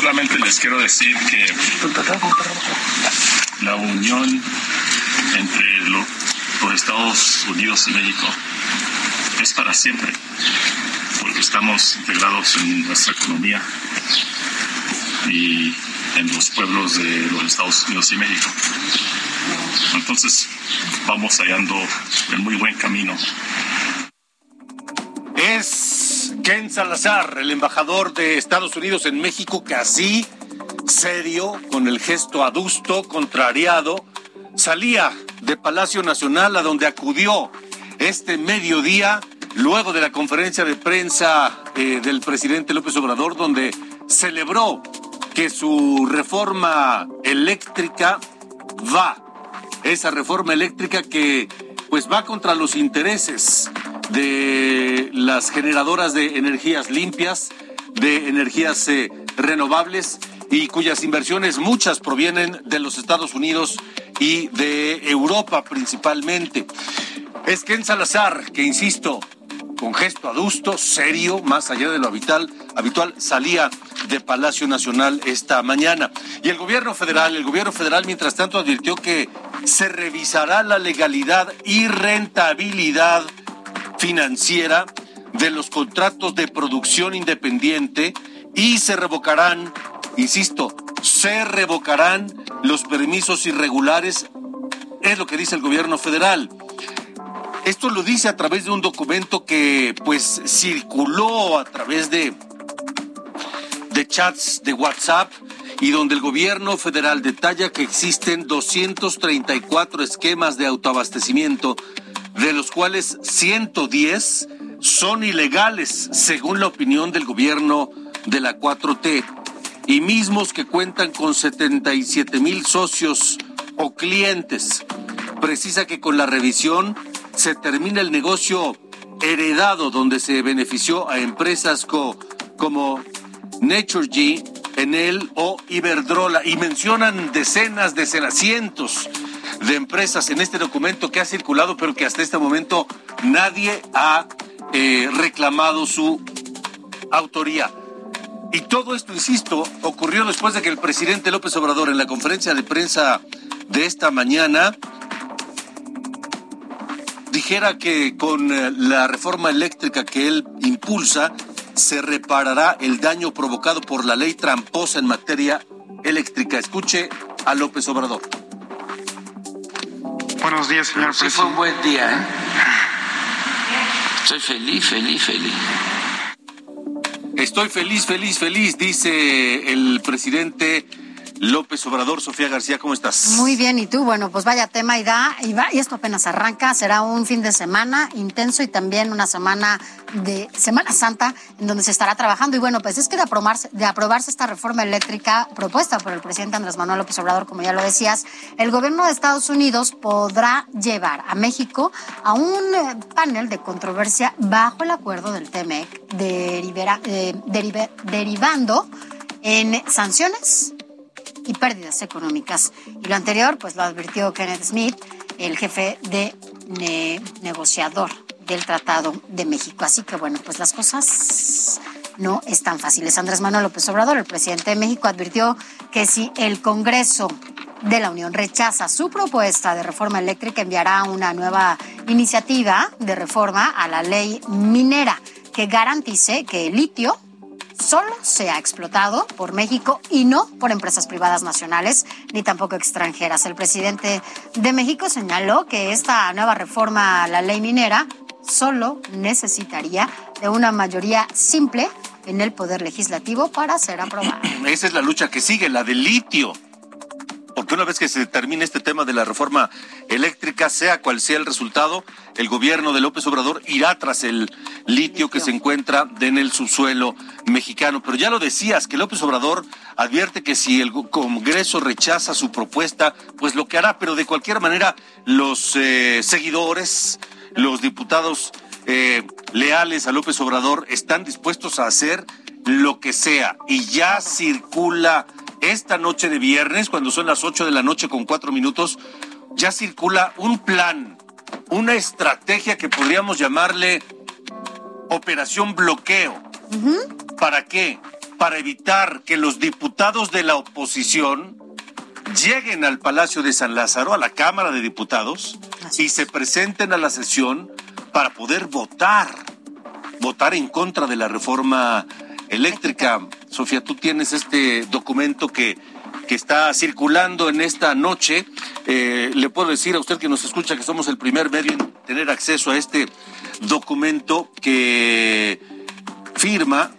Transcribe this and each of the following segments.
Solamente les quiero decir que la unión entre lo- los Estados Unidos y México es para siempre, porque estamos integrados en nuestra economía y en los pueblos de los Estados Unidos y México. Entonces, vamos hallando el muy buen camino. Es Ken Salazar, el embajador de Estados Unidos en México, que así, serio, con el gesto adusto, contrariado, salía de Palacio Nacional a donde acudió este mediodía, luego de la conferencia de prensa eh, del presidente López Obrador, donde celebró que su reforma eléctrica va. Esa reforma eléctrica que pues va contra los intereses de las generadoras de energías limpias, de energías eh, renovables y cuyas inversiones muchas provienen de los Estados Unidos y de Europa principalmente. Es Ken Salazar, que insisto, con gesto adusto, serio, más allá de lo habitual, habitual, salía de Palacio Nacional esta mañana. Y el gobierno federal, el gobierno federal, mientras tanto, advirtió que se revisará la legalidad y rentabilidad financiera de los contratos de producción independiente y se revocarán, insisto, se revocarán los permisos irregulares, es lo que dice el gobierno federal. Esto lo dice a través de un documento que pues circuló a través de, de chats de WhatsApp y donde el gobierno federal detalla que existen 234 esquemas de autoabastecimiento, de los cuales 110 son ilegales, según la opinión del gobierno de la 4T, y mismos que cuentan con 77 mil socios o clientes. Precisa que con la revisión se termina el negocio heredado donde se benefició a empresas co- como Naturgy, Enel o Iberdrola y mencionan decenas, decenas, cientos de empresas en este documento que ha circulado pero que hasta este momento nadie ha eh, reclamado su autoría. Y todo esto, insisto, ocurrió después de que el presidente López Obrador en la conferencia de prensa de esta mañana dijera que con eh, la reforma eléctrica que él impulsa se reparará el daño provocado por la ley tramposa en materia eléctrica. Escuche a López Obrador. Buenos días, señor Sí fue un presidente. buen día, ¿eh? Estoy feliz, feliz, feliz. Estoy feliz, feliz, feliz, dice el presidente López Obrador. Sofía García, ¿cómo estás? Muy bien, y tú, bueno, pues vaya tema y da, y, va, y esto apenas arranca, será un fin de semana intenso y también una semana de Semana Santa en donde se estará trabajando. Y bueno, pues es que de aprobarse, de aprobarse esta reforma eléctrica propuesta por el presidente Andrés Manuel López Obrador, como ya lo decías, el gobierno de Estados Unidos podrá llevar a México a un eh, panel de controversia bajo el acuerdo del TEMEC, eh, derivando en sanciones y pérdidas económicas. Y lo anterior, pues lo advirtió Kenneth Smith, el jefe de ne- negociador del Tratado de México. Así que bueno, pues las cosas no están fáciles. Andrés Manuel López Obrador, el presidente de México, advirtió que si el Congreso de la Unión rechaza su propuesta de reforma eléctrica, enviará una nueva iniciativa de reforma a la ley minera que garantice que el litio solo sea explotado por México y no por empresas privadas nacionales ni tampoco extranjeras. El presidente de México señaló que esta nueva reforma a la ley minera solo necesitaría de una mayoría simple en el Poder Legislativo para ser aprobada. Esa es la lucha que sigue, la del litio. Porque una vez que se termine este tema de la reforma eléctrica, sea cual sea el resultado, el gobierno de López Obrador irá tras el litio que se encuentra en el subsuelo mexicano. Pero ya lo decías, que López Obrador advierte que si el Congreso rechaza su propuesta, pues lo que hará, pero de cualquier manera los eh, seguidores, los diputados eh, leales a López Obrador están dispuestos a hacer lo que sea y ya circula esta noche de viernes, cuando son las 8 de la noche con cuatro minutos, ya circula un plan, una estrategia que podríamos llamarle operación bloqueo. ¿Para qué? Para evitar que los diputados de la oposición lleguen al Palacio de San Lázaro, a la Cámara de Diputados, y se presenten a la sesión para poder votar, votar en contra de la reforma eléctrica. Sofía, tú tienes este documento que, que está circulando en esta noche. Eh, le puedo decir a usted que nos escucha que somos el primer medio en tener acceso a este documento que firma.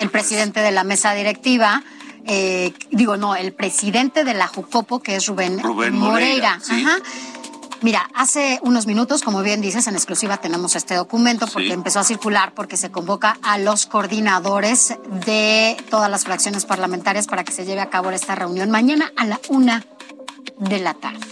El presidente de la mesa directiva. Eh, digo, no, el presidente de la Jucopo, que es Rubén, Moreira. Ajá Mira, hace unos minutos, como bien dices, en exclusiva tenemos este documento porque empezó a circular porque se convoca a los coordinadores de todas las fracciones parlamentarias para que se lleve a cabo esta reunión mañana a la una de la tarde.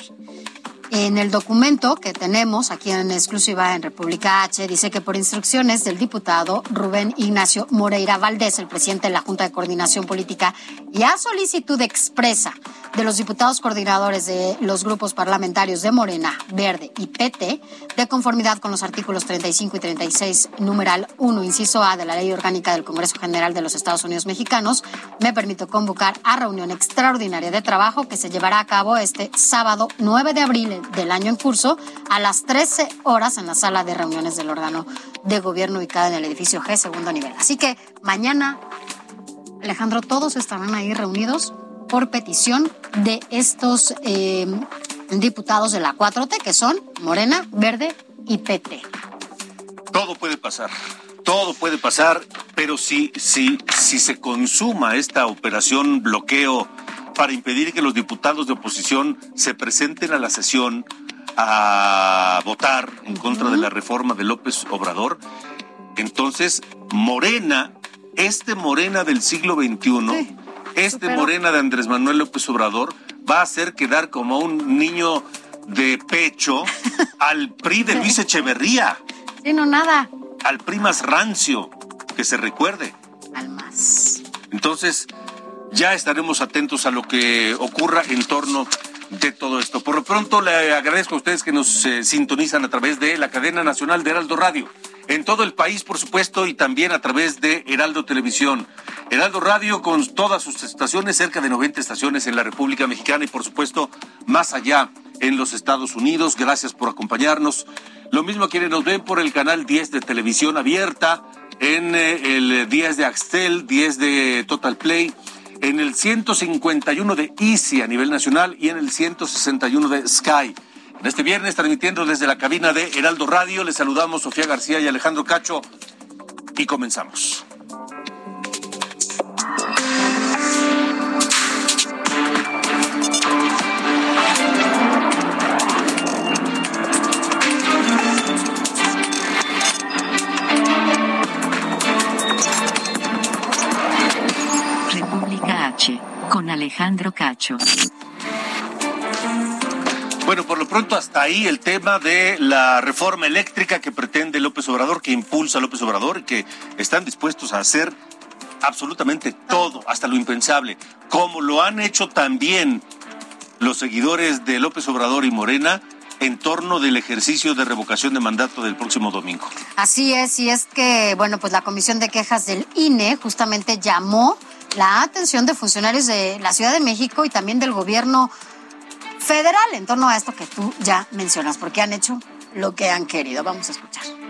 En el documento que tenemos aquí en exclusiva en República H, dice que por instrucciones del diputado Rubén Ignacio Moreira Valdés, el presidente de la Junta de Coordinación Política, y a solicitud expresa de los diputados coordinadores de los grupos parlamentarios de Morena, Verde y PT, de conformidad con los artículos 35 y 36, numeral 1, inciso A de la Ley Orgánica del Congreso General de los Estados Unidos Mexicanos, me permito convocar a reunión extraordinaria de trabajo que se llevará a cabo este sábado 9 de abril del año en curso a las 13 horas en la sala de reuniones del órgano de gobierno ubicada en el edificio G, segundo nivel. Así que mañana, Alejandro, todos estarán ahí reunidos por petición de estos eh, diputados de la 4T, que son Morena, Verde y PT. Todo puede pasar. Todo puede pasar, pero si, si, si se consuma esta operación bloqueo para impedir que los diputados de oposición se presenten a la sesión a votar en contra de la reforma de López Obrador, entonces Morena, este Morena del siglo XXI, este Morena de Andrés Manuel López Obrador, va a hacer quedar como un niño de pecho al PRI de Luis Echeverría. Sí, no, nada. Al PRI más rancio, que se recuerde. Al más. Entonces, ya estaremos atentos a lo que ocurra en torno de todo esto. Por lo pronto le agradezco a ustedes que nos eh, sintonizan a través de la cadena nacional de Heraldo Radio. En todo el país, por supuesto, y también a través de Heraldo Televisión. Heraldo Radio con todas sus estaciones, cerca de 90 estaciones en la República Mexicana y por supuesto más allá en los Estados Unidos. Gracias por acompañarnos. Lo mismo quienes nos ven por el canal 10 de televisión abierta, en eh, el 10 de Axtel, 10 de Total Play en el 151 de Easy a nivel nacional y en el 161 de Sky. En este viernes, transmitiendo desde la cabina de Heraldo Radio, les saludamos Sofía García y Alejandro Cacho y comenzamos. Con Alejandro Cacho. Bueno, por lo pronto hasta ahí el tema de la reforma eléctrica que pretende López Obrador, que impulsa López Obrador y que están dispuestos a hacer absolutamente todo, hasta lo impensable, como lo han hecho también los seguidores de López Obrador y Morena en torno del ejercicio de revocación de mandato del próximo domingo. Así es, y es que, bueno, pues la Comisión de Quejas del INE justamente llamó la atención de funcionarios de la Ciudad de México y también del gobierno federal en torno a esto que tú ya mencionas, porque han hecho lo que han querido. Vamos a escuchar.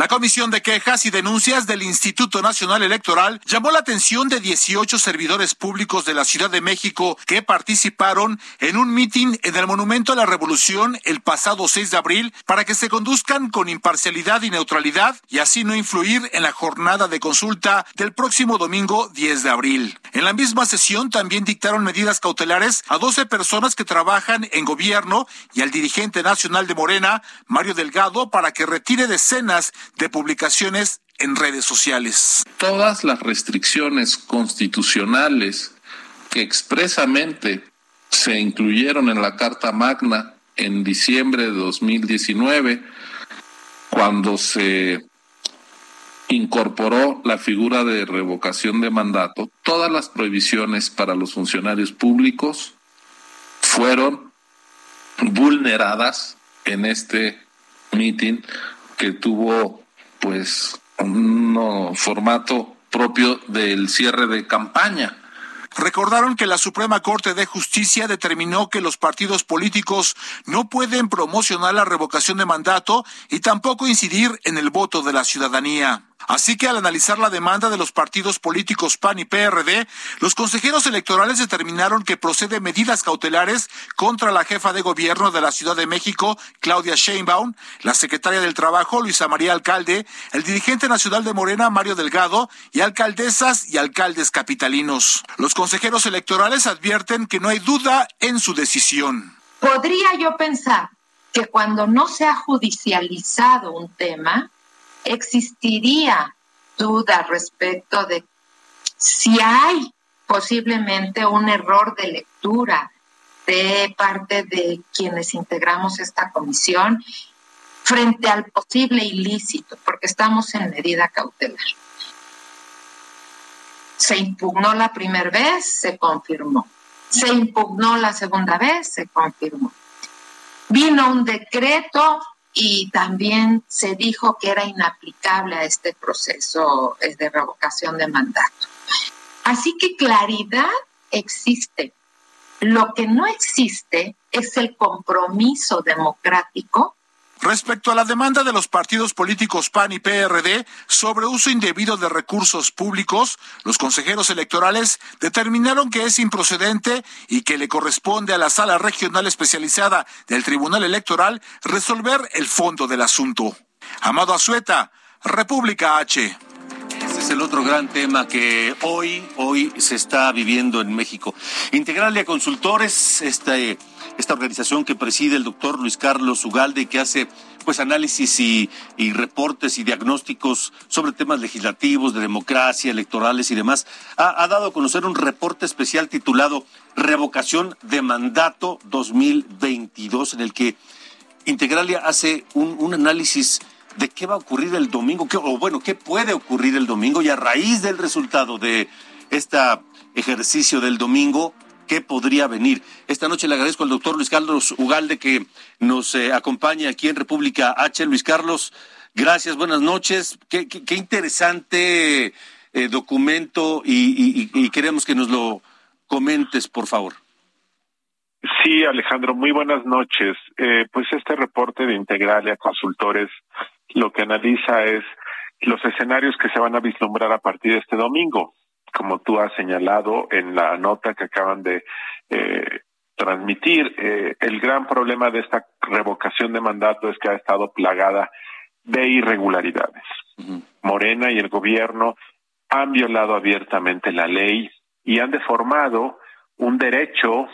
La Comisión de Quejas y Denuncias del Instituto Nacional Electoral llamó la atención de 18 servidores públicos de la Ciudad de México que participaron en un mitin en el Monumento a la Revolución el pasado 6 de abril para que se conduzcan con imparcialidad y neutralidad y así no influir en la jornada de consulta del próximo domingo 10 de abril. En la misma sesión también dictaron medidas cautelares a 12 personas que trabajan en gobierno y al dirigente nacional de Morena, Mario Delgado, para que retire decenas de publicaciones en redes sociales. Todas las restricciones constitucionales que expresamente se incluyeron en la Carta Magna en diciembre de 2019, cuando se incorporó la figura de revocación de mandato, todas las prohibiciones para los funcionarios públicos fueron vulneradas en este meeting que tuvo pues un formato propio del cierre de campaña recordaron que la Suprema Corte de Justicia determinó que los partidos políticos no pueden promocionar la revocación de mandato y tampoco incidir en el voto de la ciudadanía. Así que al analizar la demanda de los partidos políticos PAN y PRD, los consejeros electorales determinaron que procede medidas cautelares contra la jefa de gobierno de la Ciudad de México, Claudia Sheinbaum, la secretaria del Trabajo, Luisa María Alcalde, el dirigente nacional de Morena, Mario Delgado, y alcaldesas y alcaldes capitalinos. Los consejeros electorales advierten que no hay duda en su decisión. Podría yo pensar que cuando no se ha judicializado un tema, existiría duda respecto de si hay posiblemente un error de lectura de parte de quienes integramos esta comisión frente al posible ilícito, porque estamos en medida cautelar. Se impugnó la primera vez, se confirmó. Se impugnó la segunda vez, se confirmó. Vino un decreto y también se dijo que era inaplicable a este proceso eh, de revocación de mandato. Así que claridad existe. Lo que no existe es el compromiso democrático Respecto a la demanda de los partidos políticos PAN y PRD sobre uso indebido de recursos públicos, los consejeros electorales determinaron que es improcedente y que le corresponde a la sala regional especializada del Tribunal Electoral resolver el fondo del asunto. Amado Azueta, República H. Ese es el otro gran tema que hoy, hoy se está viviendo en México. Integrarle a consultores, este esta organización que preside el doctor Luis Carlos Ugalde, que hace pues análisis y, reportes y diagnósticos sobre temas legislativos, de democracia, electorales y demás, ha, dado a conocer un reporte especial titulado Revocación de Mandato 2022, en el que Integralia hace un, análisis de qué va a ocurrir el domingo, qué, o bueno, qué puede ocurrir el domingo y a raíz del resultado de este ejercicio del domingo, qué podría venir. Esta noche le agradezco al doctor Luis Carlos Ugalde que nos eh, acompaña aquí en República H. Luis Carlos, gracias, buenas noches. Qué, interesante eh, documento y, queremos que nos lo comentes, por favor. Sí, Alejandro, muy buenas noches. Eh, pues este reporte de Integralia Consultores lo que analiza es los escenarios que se van a vislumbrar a partir de este domingo como tú has señalado en la nota que acaban de eh, transmitir, eh, el gran problema de esta revocación de mandato es que ha estado plagada de irregularidades. Morena y el gobierno han violado abiertamente la ley y han deformado un derecho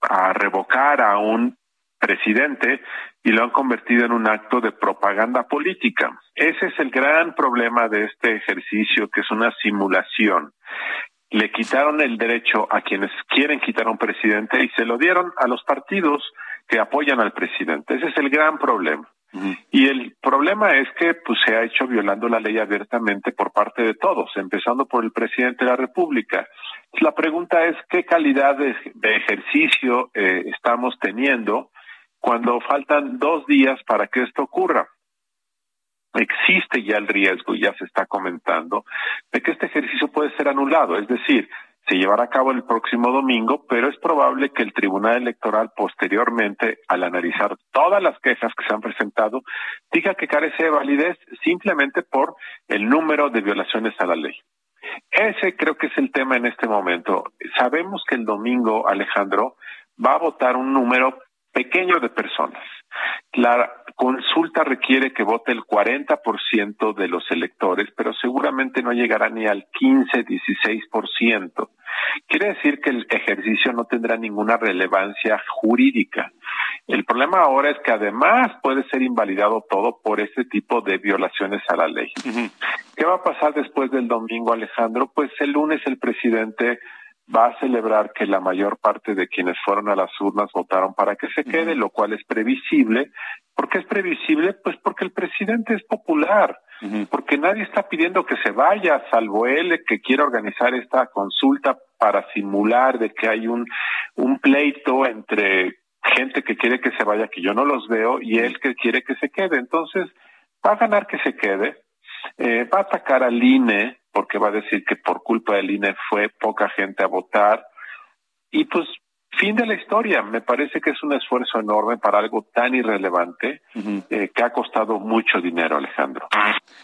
a revocar a un presidente y lo han convertido en un acto de propaganda política. Ese es el gran problema de este ejercicio, que es una simulación. Le quitaron el derecho a quienes quieren quitar a un presidente y se lo dieron a los partidos que apoyan al presidente. Ese es el gran problema. Y el problema es que pues, se ha hecho violando la ley abiertamente por parte de todos, empezando por el presidente de la República. La pregunta es qué calidad de, ejercicio eh, estamos teniendo cuando faltan dos días para que esto ocurra. Existe ya el riesgo, ya se está comentando, de que este ejercicio puede ser anulado, es decir, se llevará a cabo el próximo domingo, pero es probable que el Tribunal Electoral posteriormente, al analizar todas las quejas que se han presentado, diga que carece de validez simplemente por el número de violaciones a la ley. Ese creo que es el tema en este momento. Sabemos que el domingo, Alejandro, va a votar un número pequeño de personas. La consulta requiere que vote el 40% de los electores, pero seguramente no llegará ni al 15, 16%. Quiere decir que el ejercicio no tendrá ninguna relevancia jurídica. El problema ahora es que además puede ser invalidado todo por este tipo de violaciones a la ley. ¿Qué va a pasar después del domingo, Alejandro? Pues el lunes el presidente va a celebrar que la mayor parte de quienes fueron a las urnas votaron para que se quede, lo cual es previsible. ¿Por qué es previsible? Pues porque el presidente es popular, porque nadie está pidiendo que se vaya, salvo él que quiere organizar esta consulta para simular de que hay un, un pleito entre gente que quiere que se vaya, que yo no los veo, y él que quiere que se quede. Entonces, va a ganar que se quede, eh, va a atacar al INE, porque va a decir que por culpa del INE fue poca gente a votar. Y pues, fin de la historia. Me parece que es un esfuerzo enorme para algo tan irrelevante eh, que ha costado mucho dinero, Alejandro.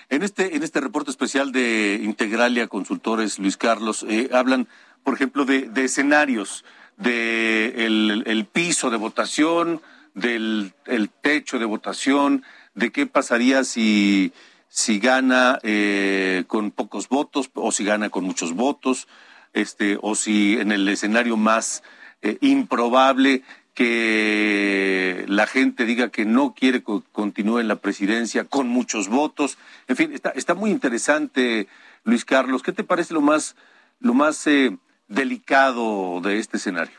En este, en este reporte especial de Integralia Consultores, Luis Carlos, eh, hablan, por ejemplo, de, de escenarios, de el, piso de votación, del el techo de votación, de qué pasaría si si gana eh, con pocos votos o si gana con muchos votos, este, o si en el escenario más eh, improbable que la gente diga que no quiere que continúe en la presidencia con muchos votos. En fin, está, está muy interesante, Luis Carlos. ¿Qué te parece lo más, lo más eh, delicado de este escenario?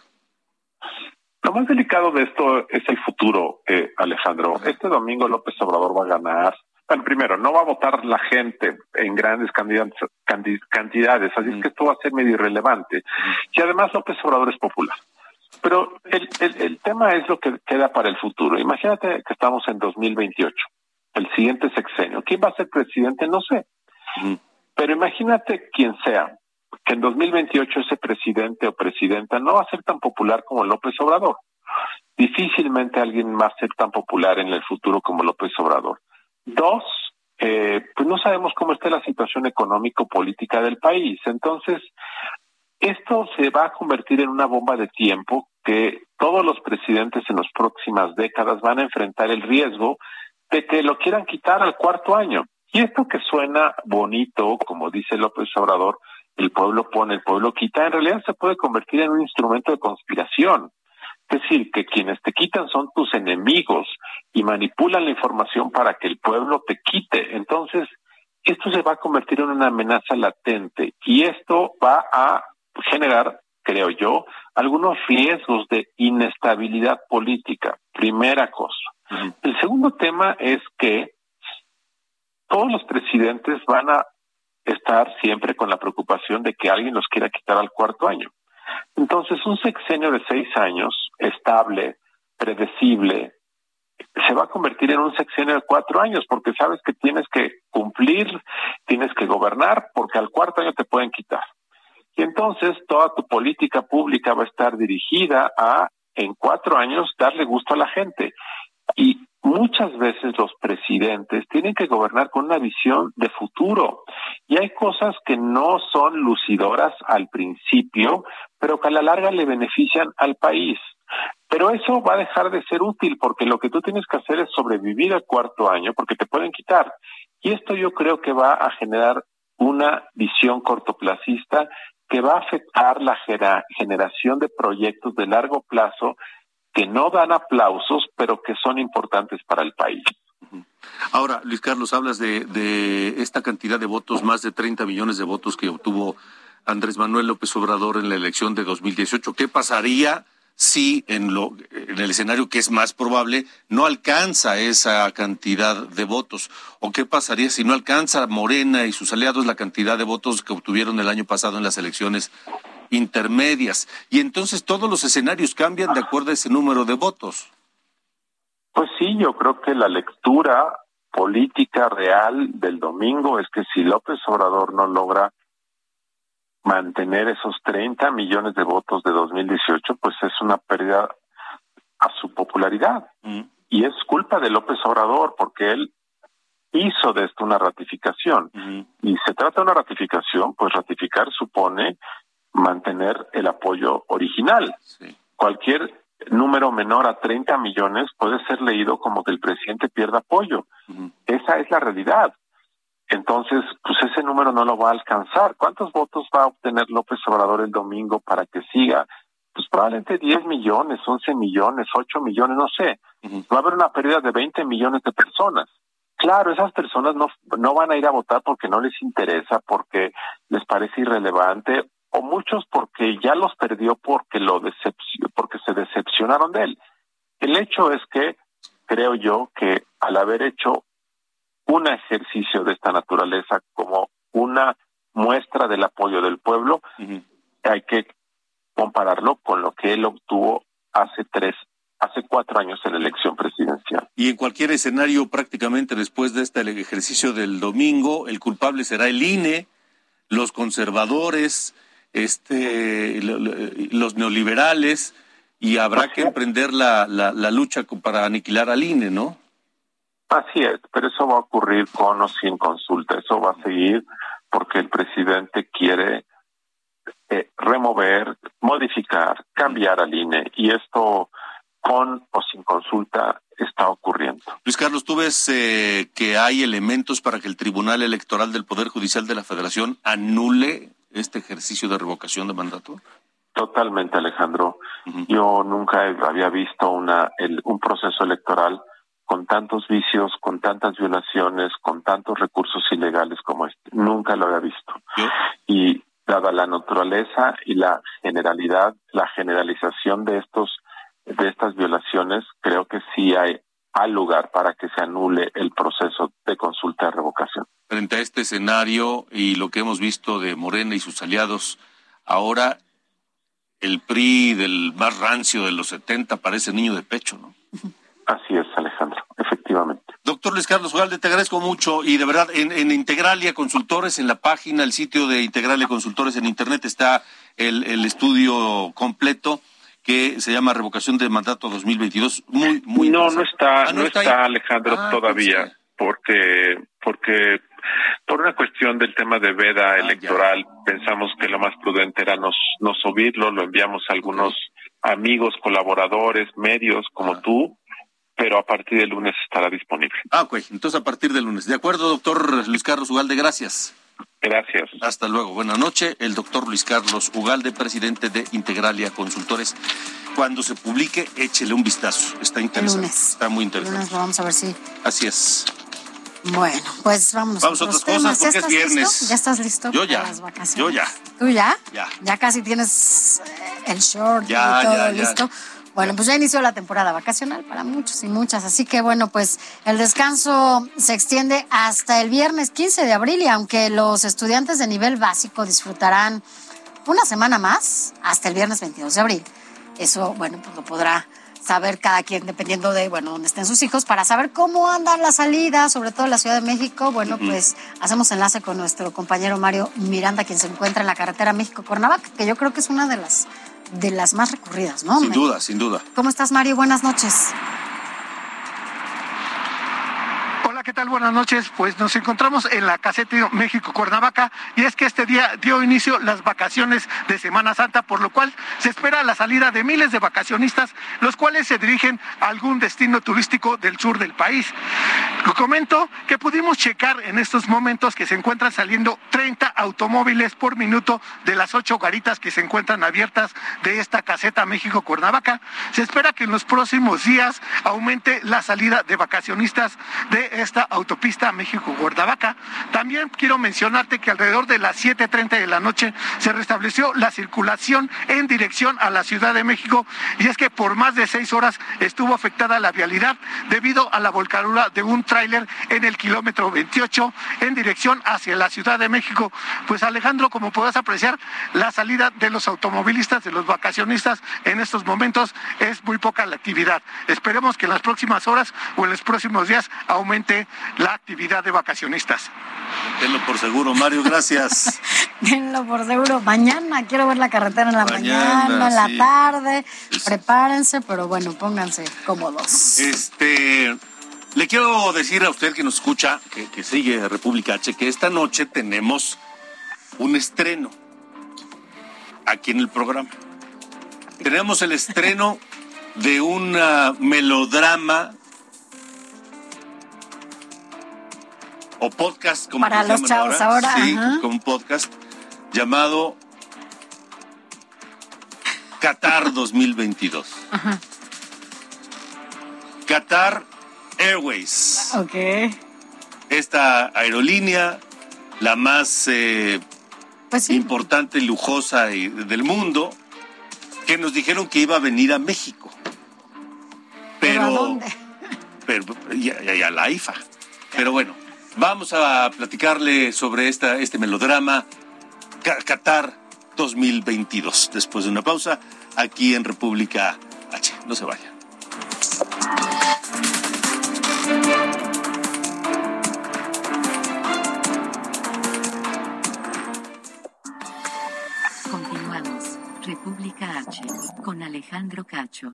Lo más delicado de esto es el futuro, Alejandro. Este domingo López Obrador va a ganar bueno, primero, no va a votar la gente en grandes cantidades, así es que esto va a ser medio irrelevante. Y además López Obrador es popular. Pero el, el, el tema es lo que queda para el futuro. Imagínate que estamos en 2028, el siguiente sexenio. ¿Quién va a ser presidente? No sé. Pero imagínate quien sea, que en 2028 ese presidente o presidenta no va a ser tan popular como López Obrador. Difícilmente alguien va a ser tan popular en el futuro como López Obrador. Dos, eh, pues no sabemos cómo está la situación económico-política del país. Entonces, esto se va a convertir en una bomba de tiempo que todos los presidentes en las próximas décadas van a enfrentar el riesgo de que lo quieran quitar al cuarto año. Y esto que suena bonito, como dice López Obrador, el pueblo pone, el pueblo quita, en realidad se puede convertir en un instrumento de conspiración. Es decir, que quienes te quitan son tus enemigos y manipulan la información para que el pueblo te quite. Entonces, esto se va a convertir en una amenaza latente y esto va a generar, creo yo, algunos riesgos de inestabilidad política. Primera cosa. El segundo tema es que todos los presidentes van a estar siempre con la preocupación de que alguien los quiera quitar al cuarto año. Entonces, un sexenio de seis años, estable, predecible, se va a convertir en un sexenio de cuatro años, porque sabes que tienes que cumplir, tienes que gobernar, porque al cuarto año te pueden quitar. Y entonces toda tu política pública va a estar dirigida a, en cuatro años, darle gusto a la gente. Y muchas veces los presidentes tienen que gobernar con una visión de futuro. Y hay cosas que no son lucidoras al principio, pero que a la larga le benefician al país. Pero eso va a dejar de ser útil porque lo que tú tienes que hacer es sobrevivir al cuarto año porque te pueden quitar. Y esto yo creo que va a generar una visión cortoplacista que va a afectar la generación de proyectos de largo plazo que no dan aplausos, pero que son importantes para el país. Ahora, Luis Carlos, hablas de, de esta cantidad de votos, más de 30 millones de votos que obtuvo Andrés Manuel López Obrador en la elección de 2018. ¿Qué pasaría si en, lo, en el escenario que es más probable no alcanza esa cantidad de votos? ¿O qué pasaría si no alcanza Morena y sus aliados la cantidad de votos que obtuvieron el año pasado en las elecciones intermedias? Y entonces todos los escenarios cambian de acuerdo a ese número de votos. Pues sí, yo creo que la lectura política real del domingo es que si López Obrador no logra mantener esos 30 millones de votos de 2018, pues es una pérdida a su popularidad. Mm. Y es culpa de López Obrador, porque él hizo de esto una ratificación. Y se trata de una ratificación, pues ratificar supone mantener el apoyo original. Cualquier número menor a 30 millones puede ser leído como que el presidente pierda apoyo. Esa es la realidad. Entonces, pues ese número no lo va a alcanzar. ¿Cuántos votos va a obtener López Obrador el domingo para que siga? Pues probablemente 10 millones, 11 millones, 8 millones, no sé. Va a haber una pérdida de 20 millones de personas. Claro, esas personas no, no van a ir a votar porque no les interesa, porque les parece irrelevante, o muchos porque ya los perdió porque lo porque se decepcionaron de él. El hecho es que creo yo que al haber hecho un ejercicio de esta naturaleza como una muestra del apoyo del pueblo, hay que compararlo con lo que él obtuvo hace tres, hace cuatro años en la elección presidencial. Y en cualquier escenario, prácticamente después de este ejercicio del domingo, el culpable será el INE, los conservadores, este, los neoliberales, y habrá que emprender la, la, la lucha para aniquilar al INE, ¿no? Así es, pero eso va a ocurrir con o sin consulta, eso va a seguir porque el presidente quiere eh, remover, modificar, cambiar al INE y esto con o sin consulta está ocurriendo. Luis Carlos, ¿tú ves eh, que hay elementos para que el Tribunal Electoral del Poder Judicial de la Federación anule este ejercicio de revocación de mandato? Totalmente, Alejandro. Yo nunca había visto una un proceso electoral con tantos vicios, con tantas violaciones, con tantos recursos ilegales como este. Nunca lo había visto. Y dada la naturaleza y la generalidad, la generalización de estos de estas violaciones, creo que sí hay al lugar para que se anule el proceso de consulta de revocación. Frente a este escenario y lo que hemos visto de Morena y sus aliados, ahora el PRI del más rancio de los 70 parece niño de pecho, ¿no? Así es, Alejandro, efectivamente. Doctor Luis Carlos Ugalde, te agradezco mucho y de verdad en, en, Integralia Consultores, en la página, el sitio de Integralia Consultores en Internet está el, el estudio completo que se llama Revocación de Mandato 2022. Muy, muy no, no está, ah, no, está, Alejandro ah, todavía, porque, porque por una cuestión del tema de veda ah, electoral, pensamos que lo más prudente era nos, nos subirlo, lo enviamos a algunos amigos, colaboradores, medios como tú, pero a partir del lunes estará disponible. Ah, ok, entonces a partir del lunes. De acuerdo, doctor Luis Carlos Ugalde, gracias. Gracias. Hasta luego. Buenas noches. El doctor Luis Carlos Ugalde, presidente de Integralia Consultores. Cuando se publique, échele un vistazo. Está interesante. Está muy interesante. lunes vamos a ver si. Así es. Bueno, pues vamos. Vamos a otras cosas porque es viernes. ¿Ya estás listo? Yo ya. Yo ya. ¿Tú ya? Ya. Ya casi tienes el short y todo listo. Bueno, pues ya inició la temporada vacacional para muchos y muchas, así que bueno, pues el descanso se extiende hasta el viernes 15 de abril y aunque los estudiantes de nivel básico disfrutarán una semana más, hasta el viernes 22 de abril. Eso, bueno, pues lo podrá saber cada quien dependiendo de, bueno, dónde estén sus hijos, para saber cómo andan las salidas, sobre todo en la Ciudad de México. Bueno, pues hacemos enlace con nuestro compañero Mario Miranda, quien se encuentra en la carretera México-Cuernavaca, que yo creo que es una de las de las más recurridas, ¿no? Sin duda, sin duda. ¿Cómo estás, Mario? Buenas noches. ¿Qué tal? Buenas noches. Pues nos encontramos en la caseta México Cuernavaca y es que este día dio inicio las vacaciones de Semana Santa, por lo cual se espera la salida de miles de vacacionistas, los cuales se dirigen a algún destino turístico del sur del país. Comento que pudimos checar en estos momentos que se encuentran saliendo 30 automóviles por minuto de las ocho garitas que se encuentran abiertas de esta caseta México Cuernavaca. Se espera que en los próximos días aumente la salida de vacacionistas de esta autopista México-Guardavaca. También quiero mencionarte que alrededor de las 7.30 de la noche se restableció la circulación en dirección a la Ciudad de México y es que por más de seis horas estuvo afectada la vialidad debido a la volcadura de un tráiler en el kilómetro 28 en dirección hacia la Ciudad de México. Pues Alejandro, como puedas apreciar, la salida de los automovilistas, de los vacacionistas en estos momentos es muy poca la actividad. Esperemos que en las próximas horas o en los próximos días aumente la actividad de vacacionistas. Tenlo por seguro, Mario, gracias. Tenlo por seguro. Mañana quiero ver la carretera en la mañana, en la tarde. Prepárense, pero bueno, pónganse cómodos. Este. Le quiero decir a usted que nos escucha, que, que sigue República H, que esta noche tenemos un estreno aquí en el programa. Tenemos el estreno de un melodrama o podcast como Para los chavos ahora, sí, ajá. con un podcast llamado Qatar 2022. Ajá. Qatar Airways. Ok. Esta aerolínea, la más eh, Pues sí. importante y lujosa del mundo, que nos dijeron que iba a venir a México. ¿Pero a Pero, dónde? pero y, a- y a la IFA. Pero bueno, vamos a platicarle sobre esta, este melodrama Qatar 2022. Después de una pausa, aquí en República H. No se vaya. Continuamos. República H. Con Alejandro Cacho.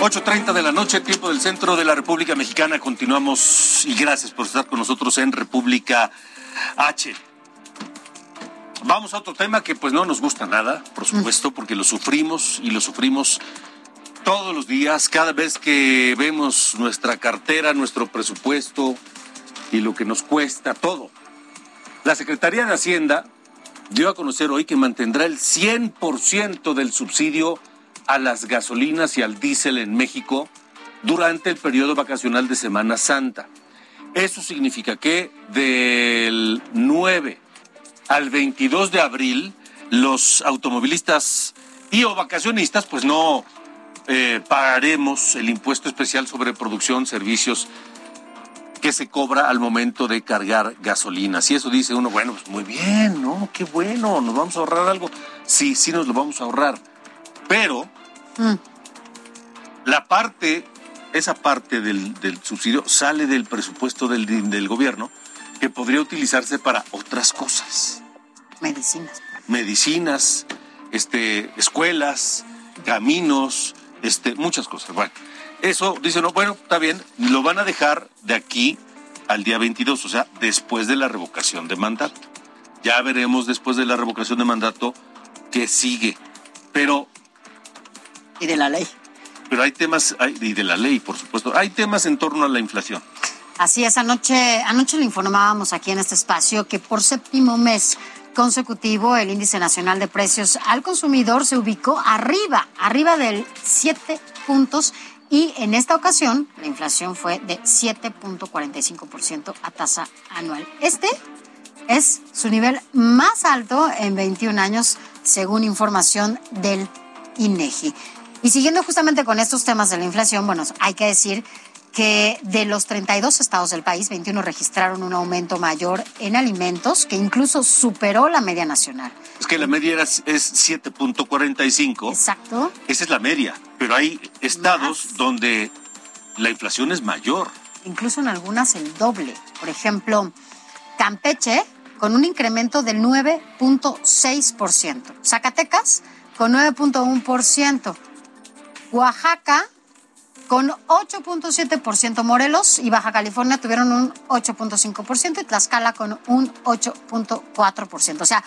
8.30 de la noche, tiempo del centro de la República Mexicana. Continuamos y gracias por estar con nosotros en República H. Vamos a otro tema que pues no nos gusta nada, por supuesto, porque lo sufrimos y lo sufrimos todos los días, cada vez que vemos nuestra cartera, nuestro presupuesto y lo que nos cuesta, todo. La Secretaría de Hacienda dio a conocer hoy que mantendrá el 100% del subsidio a las gasolinas y al diésel en México durante el periodo vacacional de Semana Santa. Eso significa que del 9 al 22 de abril los automovilistas y o vacacionistas pues no eh, pagaremos el impuesto especial sobre producción, servicios que se cobra al momento de cargar gasolina. Si eso dice uno, bueno, pues muy bien, ¿no? Qué bueno, nos vamos a ahorrar algo. Sí, sí nos lo vamos a ahorrar. Pero Mm. la parte, esa parte del, del subsidio sale del presupuesto del, del gobierno que podría utilizarse para otras cosas. Medicinas. Medicinas, este, escuelas, caminos, este, muchas cosas. Bueno, eso dice no, bueno, está bien, lo van a dejar de aquí al día 22, o sea, después de la revocación de mandato. Ya veremos después de la revocación de mandato qué sigue. Pero Y de la ley. pero hay temas, hay- y de la ley, por supuesto, hay temas en torno a la inflación. Así es, anoche, anoche le informábamos aquí en este espacio que por séptimo mes consecutivo el índice nacional de precios al consumidor se ubicó arriba, arriba del 7 puntos y en esta ocasión la inflación fue de 7.45% a tasa anual. Este es su nivel más alto en 21 años, según información del INEGI. Y siguiendo justamente con estos temas de la inflación, bueno, hay que decir que de los 32 estados del país, 21 registraron un aumento mayor en alimentos que incluso superó la media nacional. Es que la media era- es 7.45. Exacto. Esa es la media. Pero hay estados donde la inflación es mayor. Incluso en algunas el doble. Por ejemplo, Campeche con un incremento del 9.6%. Zacatecas con 9.1%. Oaxaca con 8.7%. Morelos y Baja California tuvieron un 8.5% y Tlaxcala con un 8.4%. O sea,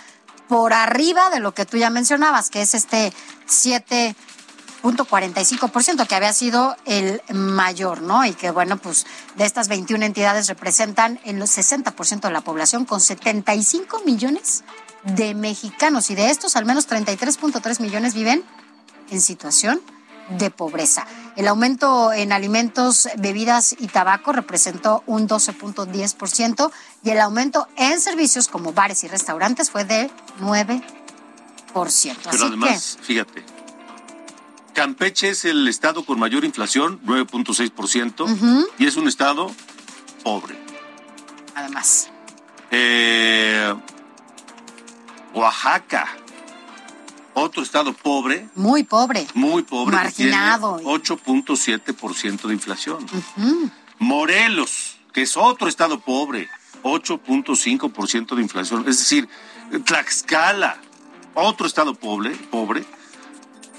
por arriba de lo que tú ya mencionabas, que es este 7.45%, que había sido el mayor, ¿no? Y que, bueno, pues de estas 21 entidades representan el 60% de la población con 75 millones de mexicanos y de estos al menos 33.3 millones viven en situación de pobreza. El aumento en alimentos, bebidas y tabaco representó un 12.10% y el aumento en servicios como bares y restaurantes fue de 9%. Pero Así además, fíjate, Campeche es el estado con mayor inflación, 9.6%, Ujú. y es un estado pobre. que, además, Eh, Oaxaca, Otro estado pobre. Muy pobre. Muy pobre. Marginado. 8.7% de inflación. Morelos, que es otro estado pobre, 8.5% de inflación. Es decir, Tlaxcala, otro estado pobre, pobre,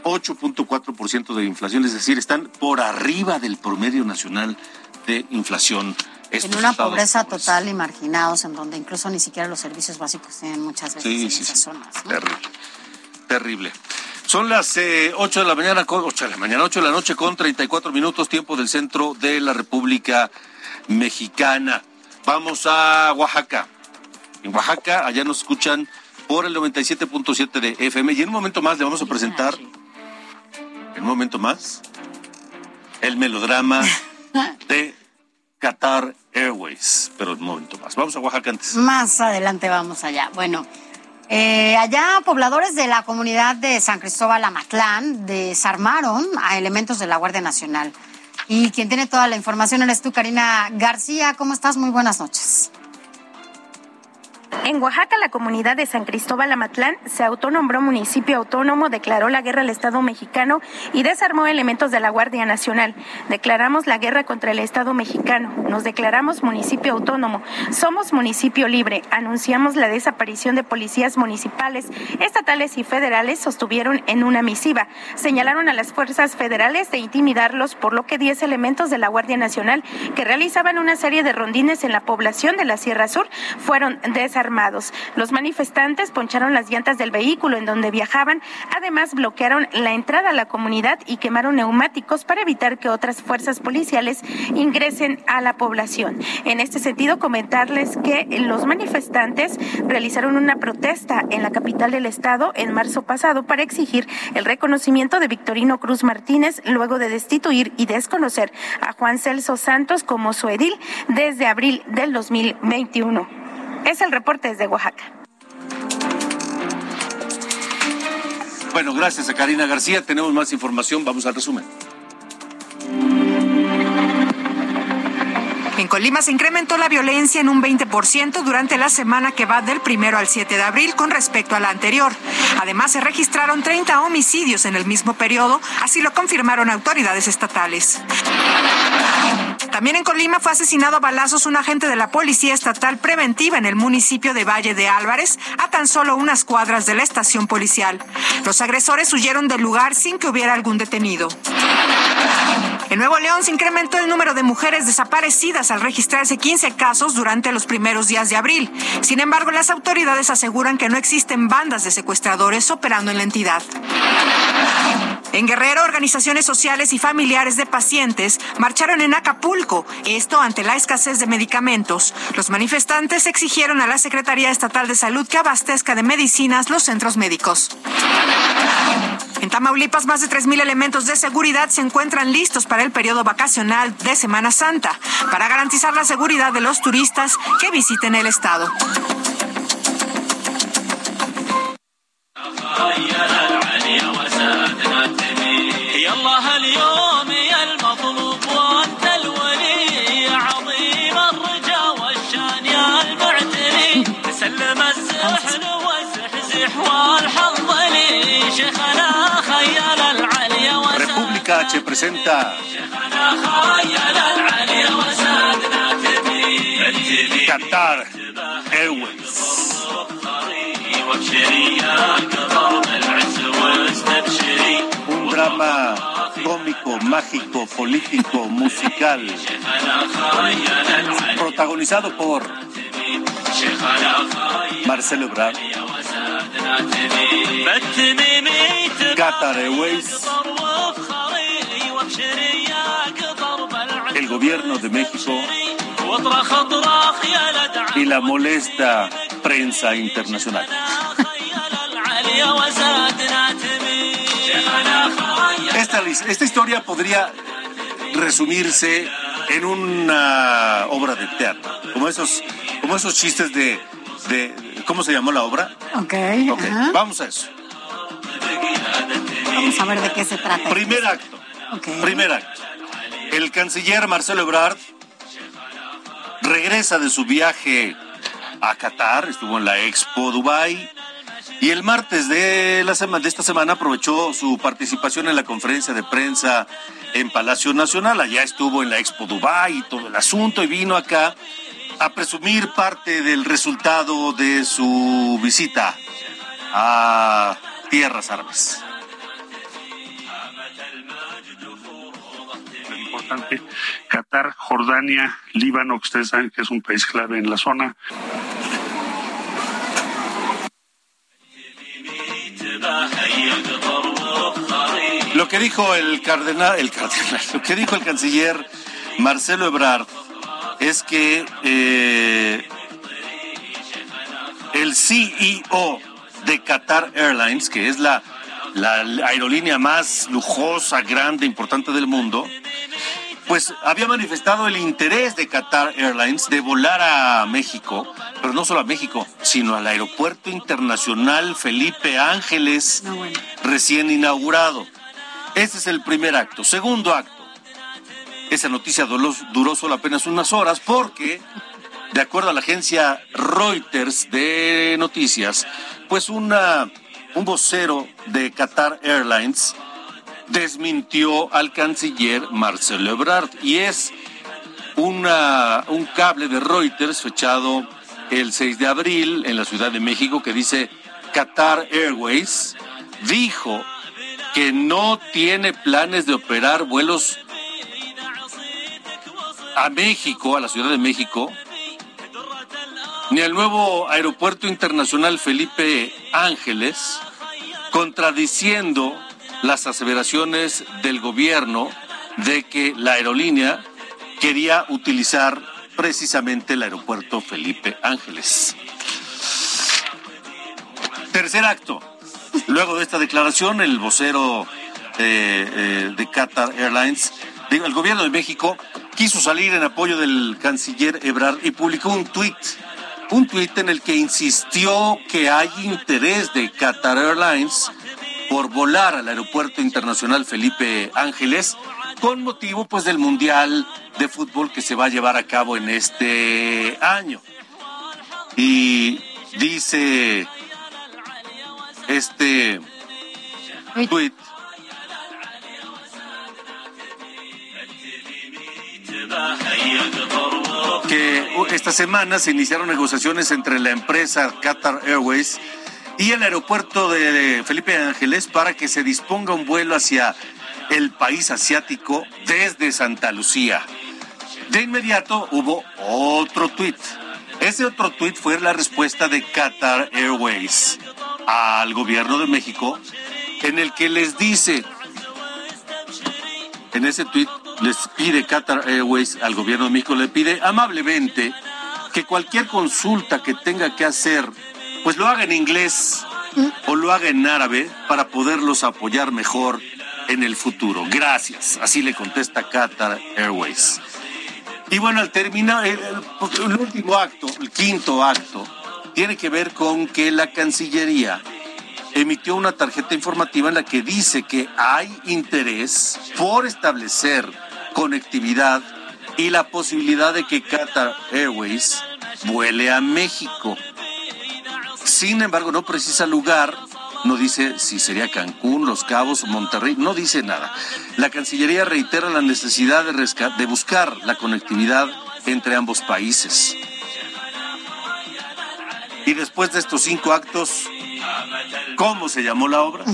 8.4% de inflación. Es decir, están por arriba del promedio nacional de inflación. En una pobreza total y marginados, en donde incluso ni siquiera los servicios básicos tienen muchas veces Sí, en sí, esas sí. zonas. ¿no? Terrible. Terrible. Son las eh, 8 de la mañana, con- 8 de la mañana, 8 de la noche con 34 minutos, tiempo del centro de la República Mexicana. Vamos a Oaxaca. En Oaxaca, allá nos escuchan por el 97.7 de FM. Y en un momento más le vamos a presentar, en un momento más, el melodrama de Qatar Airways. Pero en un momento más. Vamos a Oaxaca antes. Más adelante vamos allá. Bueno, eh, allá pobladores de la comunidad de San Cristóbal Amatlán desarmaron a elementos de la Guardia Nacional. Y quien tiene toda la información eres tú, Karina García. ¿Cómo estás? Muy buenas noches. En Oaxaca, la comunidad de San Cristóbal Amatlán se autonombró municipio autónomo, declaró la guerra al Estado mexicano y desarmó elementos de la Guardia Nacional. Declaramos la guerra contra el Estado mexicano. Nos declaramos municipio autónomo. Somos municipio libre. Anunciamos la desaparición de policías municipales, estatales y federales, sostuvieron en una misiva. Señalaron a las fuerzas federales de intimidarlos, por lo que 10 elementos de la Guardia Nacional que realizaban una serie de rondines en la población de la Sierra Sur fueron desarmados. Los manifestantes poncharon las llantas del vehículo en donde viajaban, además bloquearon la entrada a la comunidad y quemaron neumáticos para evitar que otras fuerzas policiales ingresen a la población. En este sentido, comentarles que los manifestantes realizaron una protesta en la capital del estado en marzo pasado para exigir el reconocimiento de Victorino Cruz Martínez luego de destituir y desconocer a Juan Celso Santos como su edil desde abril del 2021. Es el reporte desde Oaxaca. Bueno, gracias a Karina García. Tenemos más información. Vamos al resumen. En Colima se incrementó la violencia en un 20% durante la semana que va del primero al 7 de abril con respecto a la anterior. Además, se registraron 30 homicidios en el mismo periodo, así lo confirmaron autoridades estatales. También en Colima fue asesinado a balazos un agente de la Policía Estatal Preventiva en el municipio de Valle de Álvarez, a tan solo unas cuadras de la estación policial. Los agresores huyeron del lugar sin que hubiera algún detenido. En Nuevo León se incrementó el número de mujeres desaparecidas al registrarse 15 casos durante los primeros días de abril. Sin embargo, las autoridades aseguran que no existen bandas de secuestradores operando en la entidad. En Guerrero, organizaciones sociales y familiares de pacientes marcharon en Acapulco, esto ante la escasez de medicamentos. Los manifestantes exigieron a la Secretaría Estatal de Salud que abastezca de medicinas los centros médicos. En Tamaulipas, más de 3.000 elementos de seguridad se encuentran listos para el periodo vacacional de Semana Santa, para garantizar la seguridad de los turistas que visiten el estado. يلا هاليوم يا المطلوب وانت الولي. يا عظيم الرجا والشان يا المعتني. سلم الزحل والزحزح والحظ لي. شيخنا خيال العليا وسادنا. República H presenta خيال العليا وسادنا تبي Qatar Airways. وابشري يا قطر العز واستبشري. programa cómico, mágico, político, musical, protagonizado por Marcelo Ebrard, Qatar Airways, el gobierno de México y la molesta prensa internacional. Esta, esta historia podría resumirse en una obra de teatro, como esos, como esos chistes de, de ¿cómo se llamó la obra? Ok. Ok, ajá. vamos a eso. Vamos a ver de qué se trata. Primer acto. Primer acto. El canciller Marcelo Ebrard regresa de su viaje a Qatar, estuvo en la Expo Dubai Y el martes de, la semana, de esta semana aprovechó su participación en la conferencia de prensa en Palacio Nacional. Allá estuvo en la Expo Dubai y todo el asunto y vino acá a presumir parte del resultado de su visita a tierras árabes. importante. Qatar, Jordania, Líbano, que ustedes saben que es un país clave en la zona. Lo que dijo el cardenal, el cardenal, lo que dijo el canciller Marcelo Ebrard es que eh, el CEO de Qatar Airlines, que es la, la aerolínea más lujosa, grande, importante del mundo, pues había manifestado el interés de Qatar Airlines de volar a México, pero no solo a México, sino al Aeropuerto Internacional Felipe Ángeles, recién inaugurado. Ese es el primer acto. Segundo acto. Esa noticia duró, solo apenas unas horas porque, de acuerdo a la agencia Reuters de noticias, pues una, un vocero de Qatar Airlines desmintió al canciller Marcelo Ebrard y es una, un cable de Reuters fechado el 6 de abril en la Ciudad de México que dice Qatar Airways dijo que no tiene planes de operar vuelos a México, a la Ciudad de México, ni al nuevo Aeropuerto Internacional Felipe Ángeles, contradiciendo las aseveraciones del gobierno de que la aerolínea quería utilizar precisamente el aeropuerto Felipe Ángeles. Tercer acto. Luego de esta declaración, el vocero eh, eh, de Qatar Airlines, el gobierno de México quiso salir en apoyo del canciller Ebrard y publicó un tuit, un tuit en el que insistió que hay interés de Qatar Airlines por volar al aeropuerto internacional Felipe Ángeles con motivo pues del Mundial de Fútbol que se va a llevar a cabo en este año. Y dice este tweet que esta semana se iniciaron negociaciones entre la empresa Qatar Airways y el aeropuerto de Felipe Ángeles para que se disponga un vuelo hacia el país asiático desde Santa Lucía. De inmediato hubo otro tuit. Ese otro tuit fue la respuesta de Qatar Airways al gobierno de México en el que les dice, en ese tuit les pide Qatar Airways al gobierno de México, le pide amablemente que cualquier consulta que tenga que hacer, pues lo haga en inglés o lo haga en árabe para poderlos apoyar mejor en el futuro. Gracias. Así le contesta Qatar Airways. Y bueno, al terminar, el, el- el último acto, el quinto acto, tiene que ver con que la Cancillería emitió una tarjeta informativa en la que dice que hay interés por establecer conectividad y la posibilidad de que Qatar Airways vuele a México. Sin embargo, no precisa lugar, no dice si sería Cancún, Los Cabos, Monterrey, no dice nada. La Cancillería reitera la necesidad de, de buscar la conectividad entre ambos países. Y después de estos cinco actos, ¿cómo se llamó la obra?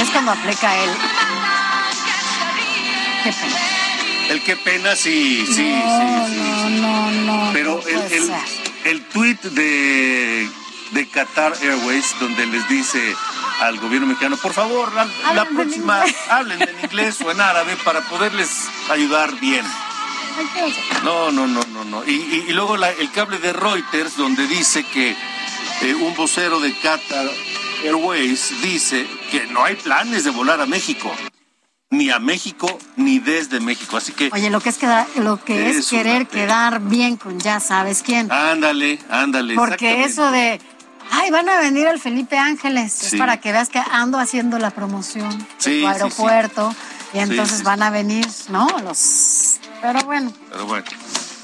Es cuando aplica él. El qué pena, sí, sí, no, sí, sí. no, no, no. Pero no el, el, el tweet de, de Qatar Airways, donde les dice al gobierno mexicano, por favor, la, próxima, hablen en inglés o en árabe para poderles ayudar bien. No, no, no, no, no. Y, y- y luego la- el cable de Reuters, donde dice que eh, un vocero de Qatar Airways dice que no hay planes de volar a México. Ni a México, ni desde México. Así que Oye, lo que es, quedar, lo que es, querer quedar bien con ya sabes quién. ándale, ándale. Porque eso de, ay, van a venir al Felipe Ángeles, Sí. es para que veas que ando haciendo la promoción Sí, tu aeropuerto y entonces van a venir, ¿no? Los... Pero bueno, Pero bueno,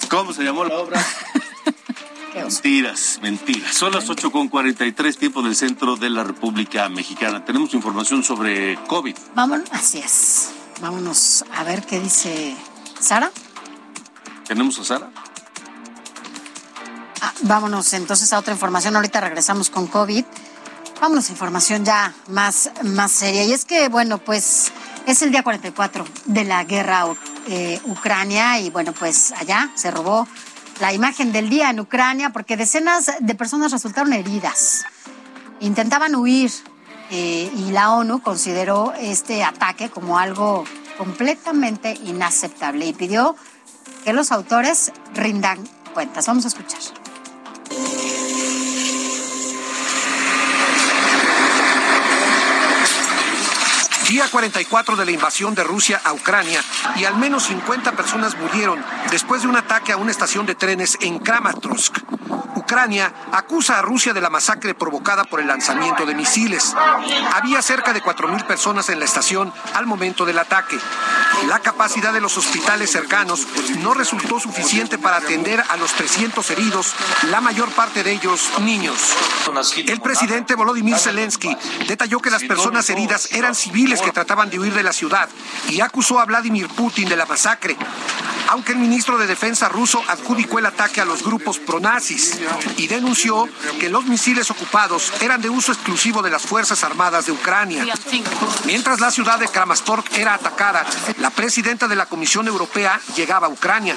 ¿cómo se llamó la obra? Mentiras, mentiras. Son las 8 con 43 tiempo del centro de la República Mexicana. Tenemos información sobre COVID. vámonos, así es. Vámonos a ver qué dice Sara. ¿Tenemos a Sara? Ah, vámonos entonces a otra información. Ahorita regresamos con COVID. Vámonos a información ya más, más seria. Y es que, bueno, pues es el día 44 de la guerra eh, Ucrania y, bueno, pues allá se robó la imagen del día en Ucrania porque decenas de personas resultaron heridas. Intentaban huir eh, y la ONU consideró este ataque como algo completamente inaceptable y pidió que los autores rindan cuentas. Vamos a escuchar. Día 44 de la invasión de Rusia a Ucrania y al menos 50 personas murieron después de un ataque a una estación de trenes en Kramatorsk. Ucrania acusa a Rusia de la masacre provocada por el lanzamiento de misiles. Había cerca de 4.000 personas en la estación al momento del ataque. La capacidad de los hospitales cercanos no resultó suficiente para atender a los 300 heridos, la mayor parte de ellos niños. El presidente Volodymyr Zelensky detalló que las personas heridas eran civiles que trataban de huir de la ciudad y acusó a Vladimir Putin de la masacre. Aunque el ministro de Defensa ruso adjudicó el ataque a los grupos pronazis y denunció que los misiles ocupados eran de uso exclusivo de las Fuerzas Armadas de Ucrania. Mientras la ciudad de Kramatorsk era atacada, la presidenta de la Comisión Europea llegaba a Ucrania.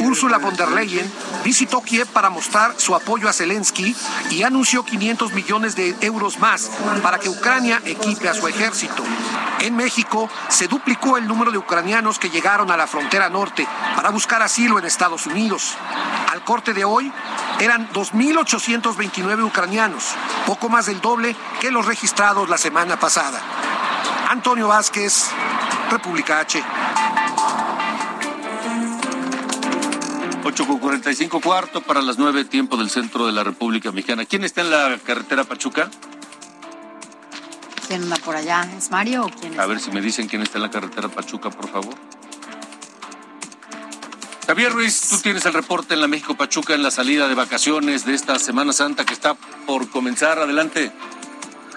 Ursula von der Leyen visitó Kiev para mostrar su apoyo a Zelensky y anunció 500 millones de euros más para que Ucrania equipe a su ejército. En México se duplicó el número de ucranianos que llegaron a la frontera norte para buscar asilo en Estados Unidos. Al corte de hoy eran 2.829 ucranianos, poco más del doble que los registrados la semana pasada. Antonio Vázquez, República H. 8 con 45 cuarto para las 9 tiempo del centro de la República Mexicana. ¿Quién está en la carretera Pachuca? ¿Quién anda por allá? ¿Es Mario o quién es? A ver si me dicen quién está en la carretera Pachuca, por favor. Javier Ruiz, tú tienes el reporte en la México Pachuca en la salida de vacaciones de esta Semana Santa que está por comenzar. Adelante.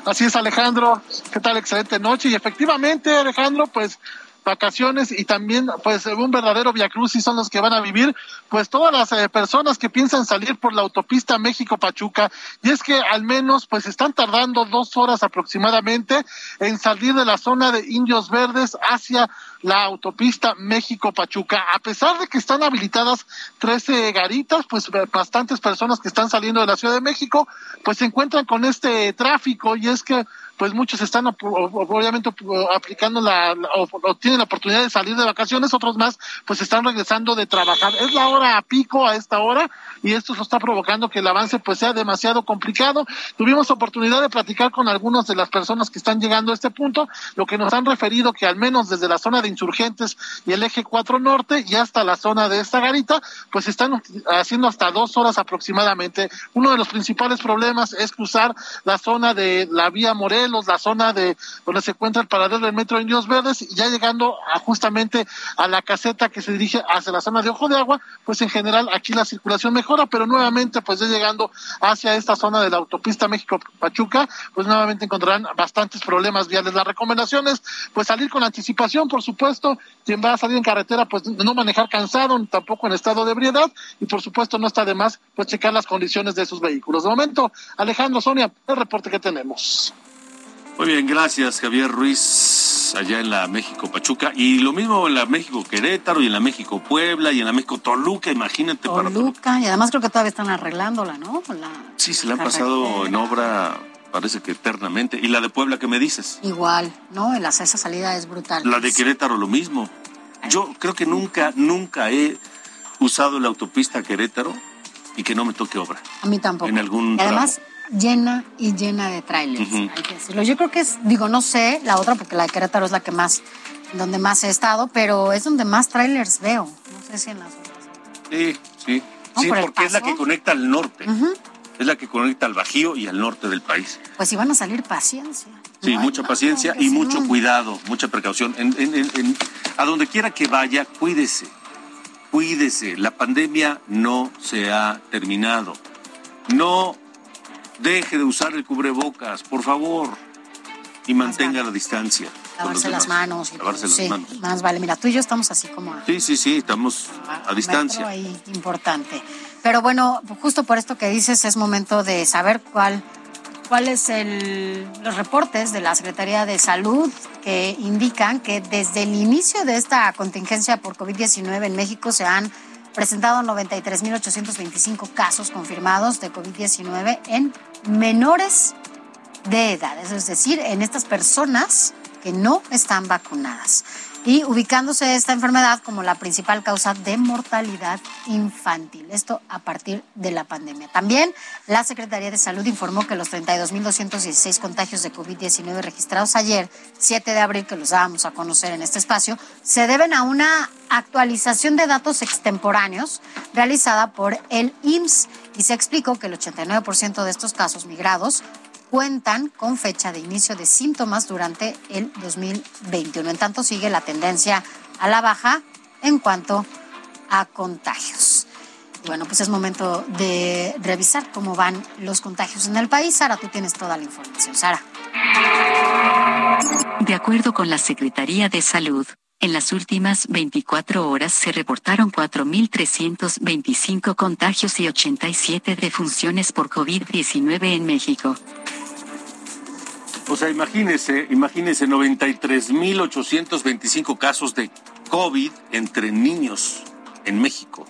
Así es, Alejandro. ¿Qué tal? Excelente noche. Y efectivamente, Alejandro, pues vacaciones y también pues un verdadero viacrucis son los que van a vivir pues todas las eh, personas que piensan salir por la autopista México Pachuca y es que al menos pues están tardando dos horas aproximadamente en salir de la zona de Indios Verdes hacia la autopista México Pachuca a pesar de que están habilitadas 13 garitas pues bastantes personas que están saliendo de la Ciudad de México pues se encuentran con este tráfico. Y es que pues muchos están obviamente aplicando la, o, tienen la oportunidad de salir de vacaciones, otros más pues están regresando de trabajar. Es la hora a pico a esta hora y esto está provocando que el avance pues sea demasiado complicado. Tuvimos oportunidad de platicar con algunas de las personas que están llegando a este punto, lo que nos han referido que al menos desde la zona de insurgentes y el eje 4 norte y hasta la zona de esta garita, pues están haciendo hasta dos horas aproximadamente. Uno de los principales problemas es cruzar la zona de la vía La zona de donde se encuentra el paradero del metro Indios Verdes, y ya llegando a justamente a la caseta que se dirige hacia la zona de Ojo de Agua, pues en general aquí la circulación mejora, pero nuevamente pues ya llegando hacia esta zona de la autopista México-Pachuca, pues nuevamente encontrarán bastantes problemas viales. Las recomendaciones, pues salir con anticipación, por supuesto, quien va a salir en carretera, pues no manejar cansado, tampoco en estado de ebriedad, y por supuesto no está de más, pues checar las condiciones de sus vehículos. De momento, Alejandro, Sonia, el reporte que tenemos. Muy bien, gracias Javier Ruiz, allá en la México Pachuca. Y lo mismo en la México Querétaro y en la México Puebla y en la México Toluca, imagínate. Toluca, para Toluca. y además creo que todavía están arreglándola, ¿no? La sí, se la han pasado en obra, parece que eternamente. ¿Y la de Puebla qué me dices? Igual, ¿no? La, esa salida es brutal. La de Querétaro lo mismo. Yo creo que nunca, nunca he usado la autopista Querétaro y que no me toque obra. A mí tampoco. En algún y además, tramo llena y llena de trailers, uh -huh. hay que decirlo. Yo creo que es, digo, no sé la otra porque la de Querétaro es la que más donde más he estado, pero es donde más trailers veo. No sé si en las otras. Sí, sí. No, sí, por porque es la que conecta al norte. Es la que conecta al Bajío y al norte del país. Pues si van a salir paciencia. Sí, mucha paciencia y mucho cuidado, mucha precaución. En- en- en- en- a donde quiera que vaya, cuídese. Cuídese. La pandemia no se ha terminado. No deje de usar el cubrebocas, por favor. Y mantenga la distancia. Lavarse las manos. Y Lavarse las sí, manos. más vale. Mira, tú y yo estamos así como a, Sí, sí, sí, estamos a distancia. metro ahí, importante. Pero bueno, justo por esto que dices, es momento de saber cuál cuáles el, los reportes de la Secretaría de Salud que indican que desde el inicio de esta contingencia por COVID-19 en México se han presentado 93.825 casos confirmados de COVID-19 en menores de edad, es decir, en estas personas que no están vacunadas y ubicándose esta enfermedad como la principal causa de mortalidad infantil. Esto a partir de la pandemia. También la Secretaría de Salud informó que los 32.216 contagios de COVID-19 registrados ayer, 7 de abril, que los dábamos a conocer en este espacio, se deben a una actualización de datos extemporáneos realizada por el IMSS y se explicó que el 89% de estos casos migrados cuentan con fecha de inicio de síntomas durante el 2021. En tanto, sigue la tendencia a la baja en cuanto a contagios. Bueno, pues es momento de revisar cómo van los contagios en el país. Sara, tú tienes toda la información. Sara. De acuerdo con la Secretaría de Salud, en las últimas 24 horas se reportaron 4.325 contagios y 87 defunciones por COVID-19 en México. O sea, imagínese, imagínese 93.825 casos de COVID entre niños en México.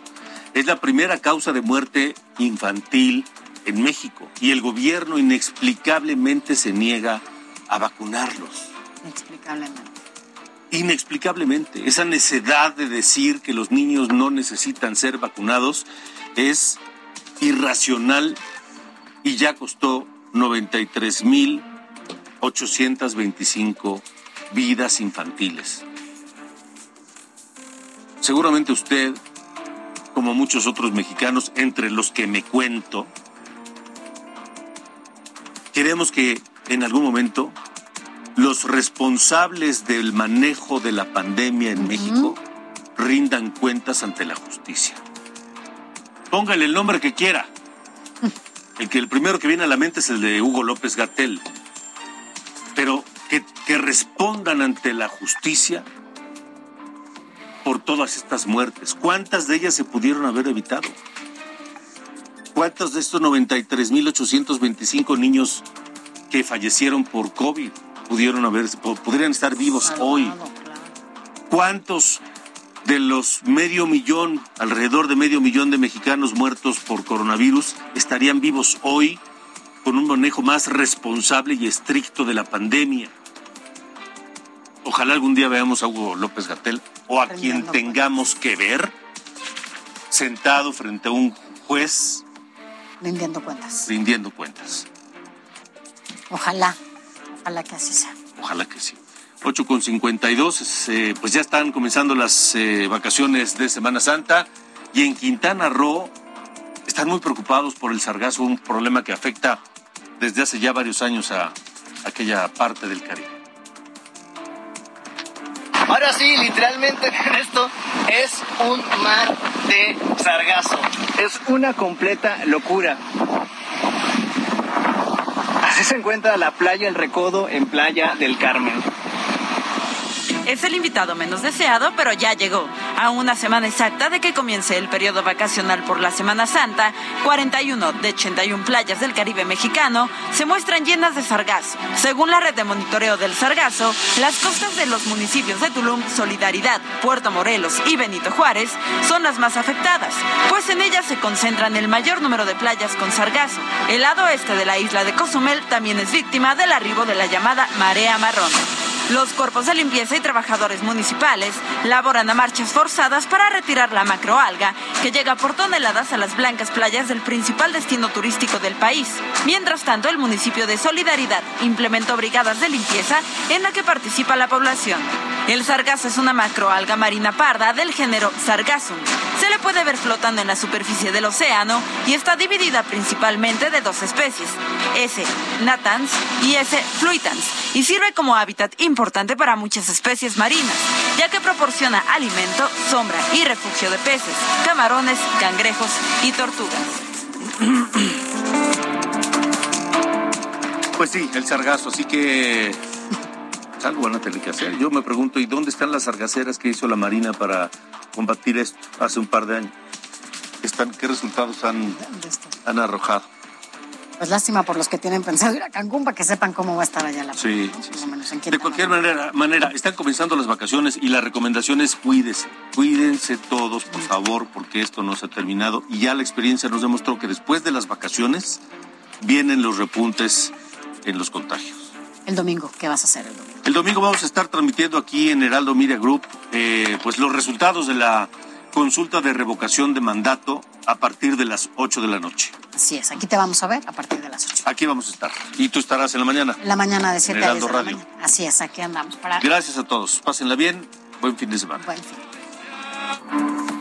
Es la primera causa de muerte infantil en México y el gobierno inexplicablemente se niega a vacunarlos. Inexplicablemente. Inexplicablemente. Esa necedad de decir que los niños no necesitan ser vacunados es irracional y ya costó 93.825 vidas infantiles. Seguramente usted, como muchos otros mexicanos, entre los que me cuento, queremos que en algún momento los responsables del manejo de la pandemia en México rindan cuentas ante la justicia. Póngale el nombre que quiera. El que el primero que viene a la mente es el de Hugo López Gatel. Pero que, que respondan ante la justicia por todas estas muertes. ¿Cuántas de ellas se pudieron haber evitado? ¿Cuántos de estos 93.825 niños que fallecieron por COVID pudieron haber, po- podrían estar vivos hoy? ¿Cuántos de los medio millón, alrededor de medio millón de mexicanos muertos por coronavirus estarían vivos hoy con un manejo más responsable y estricto de la pandemia? Ojalá algún día veamos a Hugo López Gatel o a quien tengamos que ver sentado frente a un juez Rindiendo cuentas. rindiendo cuentas. Ojalá. Ojalá que así sea. Ojalá que sí. 8 con 52, eh, pues ya están comenzando las eh, vacaciones de Semana Santa y en Quintana Roo están muy preocupados por el sargazo, un problema que afecta desde hace ya varios años a aquella parte del Caribe. Ahora sí, literalmente esto es un mar de sargazo. Es una completa locura. Así se encuentra la playa El Recodo en Playa del Carmen. Es el invitado menos deseado, pero ya llegó. A una semana exacta de que comience el periodo vacacional por la Semana Santa, 41 de 81 playas del Caribe mexicano se muestran llenas de sargazo. Según la red de monitoreo del sargazo, las costas de los municipios de Tulum, Solidaridad, Puerto Morelos y Benito Juárez son las más afectadas, pues en ellas se concentran el mayor número de playas con sargazo. El lado oeste de la isla de Cozumel también es víctima del arribo de la llamada marea marrón. Los cuerpos de limpieza y trabajadores municipales laboran a marchas forzadas para retirar la macroalga que llega por toneladas a las blancas playas del principal destino turístico del país. Mientras tanto, el municipio de Solidaridad implementó brigadas de limpieza en la que participa la población. El sargazo es una macroalga marina parda del género Sargassum. Se le puede ver flotando en la superficie del océano y está dividida principalmente de dos especies, S. natans y S. fluitans, y sirve como hábitat importante para muchas especies marinas, ya que proporciona alimento, sombra y refugio de peces, camarones, cangrejos y tortugas. Pues sí, el sargazo, así que algo van a tener que hacer. Yo me pregunto, ¿y dónde están las sargaceras que hizo la Marina para combatir esto hace un par de años? Están, ¿Qué resultados han, han arrojado? Pues lástima por los que tienen pensado ir a Cancún para que sepan cómo va a estar allá la Sí, sí, sí. De cualquier manera, manera, están comenzando las vacaciones y la recomendación es cuídese. Cuídense todos, por favor, porque esto no se ha terminado. Y ya la experiencia nos demostró que después de las vacaciones vienen los repuntes en los contagios. El domingo, ¿qué vas a hacer el domingo? El domingo vamos a estar transmitiendo aquí en Heraldo Media Group eh, pues los resultados de la consulta de revocación de mandato a partir de las 8 de la noche. Así es, aquí te vamos a ver a partir de las 8. Aquí vamos a estar. ¿Y tú estarás en la mañana? La mañana de 7 a 10 Heraldo de la Radio. mañana. Así es, aquí andamos. Para... Gracias a todos. Pásenla bien. Buen fin de semana. Buen fin.